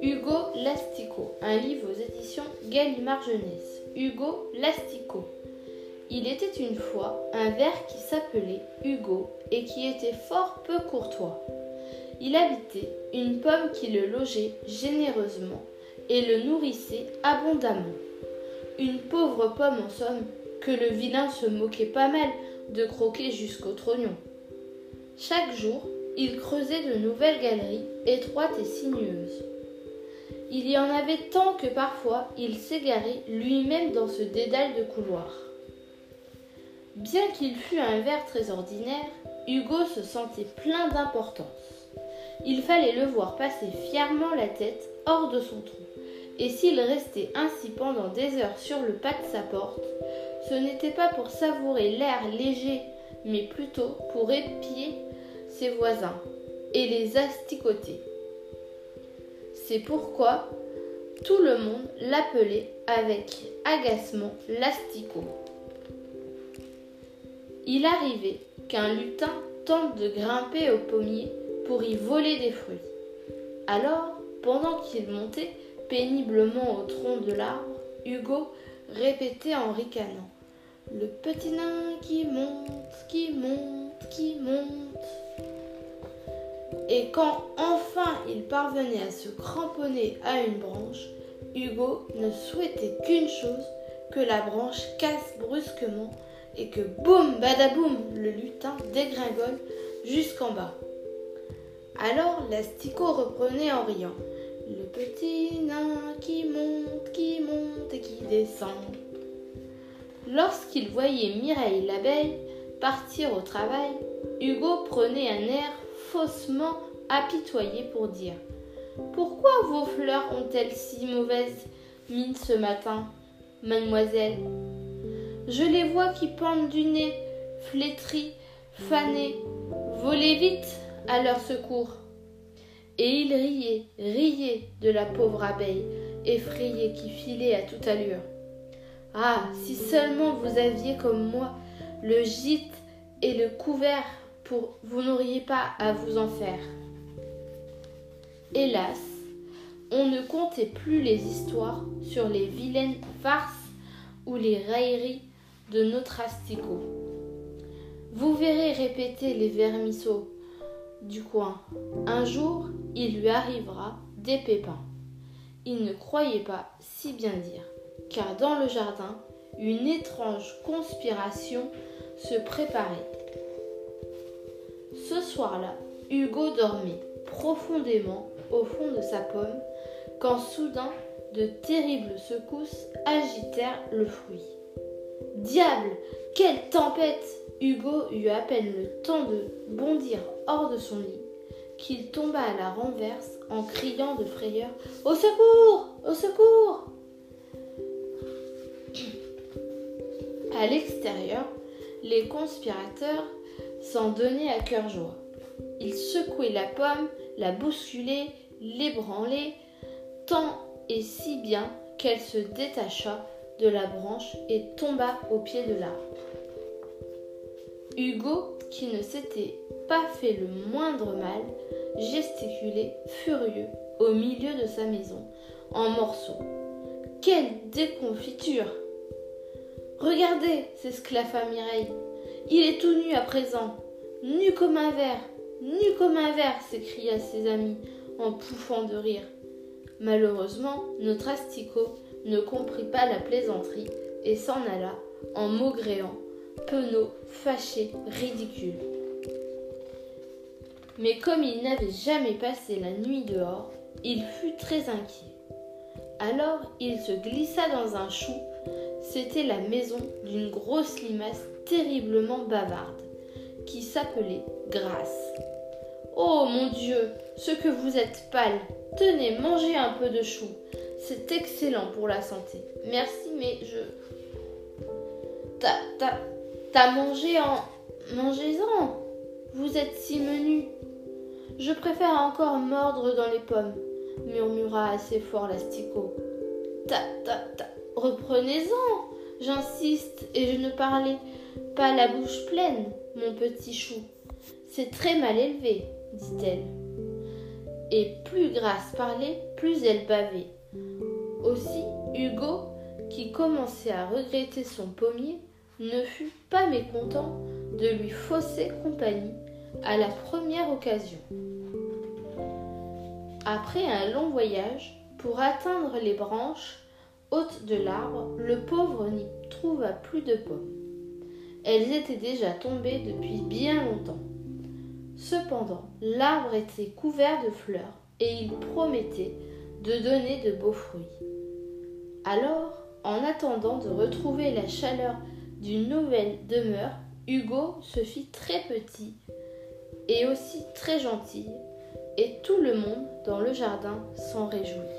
Hugo Lastico, un livre aux éditions Gallimard Jeunesse. Hugo Lastico. Il était une fois un ver qui s'appelait Hugo et qui était fort peu courtois. Il habitait une pomme qui le logeait généreusement et le nourrissait abondamment. Une pauvre pomme en somme que le vilain se moquait pas mal de croquer jusqu'au trognon. Chaque jour, il creusait de nouvelles galeries étroites et sinueuses. Il y en avait tant que parfois il s'égarait lui-même dans ce dédale de couloirs. Bien qu'il fût un ver très ordinaire, Hugo se sentait plein d'importance. Il fallait le voir passer fièrement la tête hors de son trou, et s'il restait ainsi pendant des heures sur le pas de sa porte, ce n'était pas pour savourer l'air léger, mais plutôt pour épier voisins et les asticoter. C'est pourquoi tout le monde l'appelait avec agacement l'asticot. Il arrivait qu'un lutin tente de grimper au pommier pour y voler des fruits. Alors, pendant qu'il montait péniblement au tronc de l'arbre, Hugo répétait en ricanant Le petit nain qui monte, qui monte, qui monte. Et quand enfin il parvenait à se cramponner à une branche, Hugo ne souhaitait qu'une chose, que la branche casse brusquement et que boum badaboum le lutin dégringole jusqu'en bas. Alors l'asticot reprenait en riant. Le petit nain qui monte, qui monte et qui descend. Lorsqu'il voyait Mireille l'abeille partir au travail, Hugo prenait un air faussement apitoyé pour dire Pourquoi vos fleurs ont-elles si mauvaise mine ce matin, mademoiselle? Je les vois qui pendent du nez, flétries, fanées. Volez vite à leur secours. Et il riait, riait de la pauvre abeille, effrayée qui filait à toute allure. Ah, si seulement vous aviez comme moi le gîte et le couvert pour vous n'auriez pas à vous en faire. Hélas, on ne comptait plus les histoires sur les vilaines farces ou les railleries de notre asticot. Vous verrez répéter les vermisseaux du coin. Un jour, il lui arrivera des pépins. Il ne croyait pas si bien dire, car dans le jardin, une étrange conspiration se préparait. Ce soir-là, Hugo dormait profondément au fond de sa pomme quand soudain de terribles secousses agitèrent le fruit. Diable Quelle tempête Hugo eut à peine le temps de bondir hors de son lit qu'il tomba à la renverse en criant de frayeur Au secours Au secours À l'extérieur, les conspirateurs s'en donnaient à cœur joie. Ils secouaient la pomme, la bousculaient, l'ébranlaient, tant et si bien qu'elle se détacha de la branche et tomba au pied de l'arbre. Hugo, qui ne s'était pas fait le moindre mal, gesticulait furieux au milieu de sa maison, en morceaux. Quelle déconfiture Regardez s'esclaffa Mireille. Il est tout nu à présent, nu comme un verre, nu comme un verre s'écria ses amis en pouffant de rire. Malheureusement, notre asticot ne comprit pas la plaisanterie et s'en alla en maugréant penaud, fâché, ridicule. Mais comme il n'avait jamais passé la nuit dehors, il fut très inquiet. Alors il se glissa dans un chou. C'était la maison d'une grosse limace terriblement bavarde, qui s'appelait Grâce. Oh mon Dieu, ce que vous êtes pâle. Tenez, mangez un peu de chou. C'est excellent pour la santé. Merci, mais je. Ta, ta, T'as mangé en. Mangez-en Vous êtes si menu Je préfère encore mordre dans les pommes, murmura assez fort l'asticot. Ta, ta, ta, reprenez-en J'insiste, et je ne parlais pas la bouche pleine, mon petit chou. C'est très mal élevé, dit-elle. Et plus Grâce parlait, plus elle bavait. Aussi, Hugo, qui commençait à regretter son pommier, ne fut pas mécontent de lui fausser compagnie à la première occasion. Après un long voyage, pour atteindre les branches hautes de l'arbre, le pauvre n'y trouva plus de pommes. Elles étaient déjà tombées depuis bien longtemps. Cependant, l'arbre était couvert de fleurs et il promettait de donner de beaux fruits. Alors, en attendant de retrouver la chaleur d'une nouvelle demeure, Hugo se fit très petit et aussi très gentil, et tout le monde dans le jardin s'en réjouit.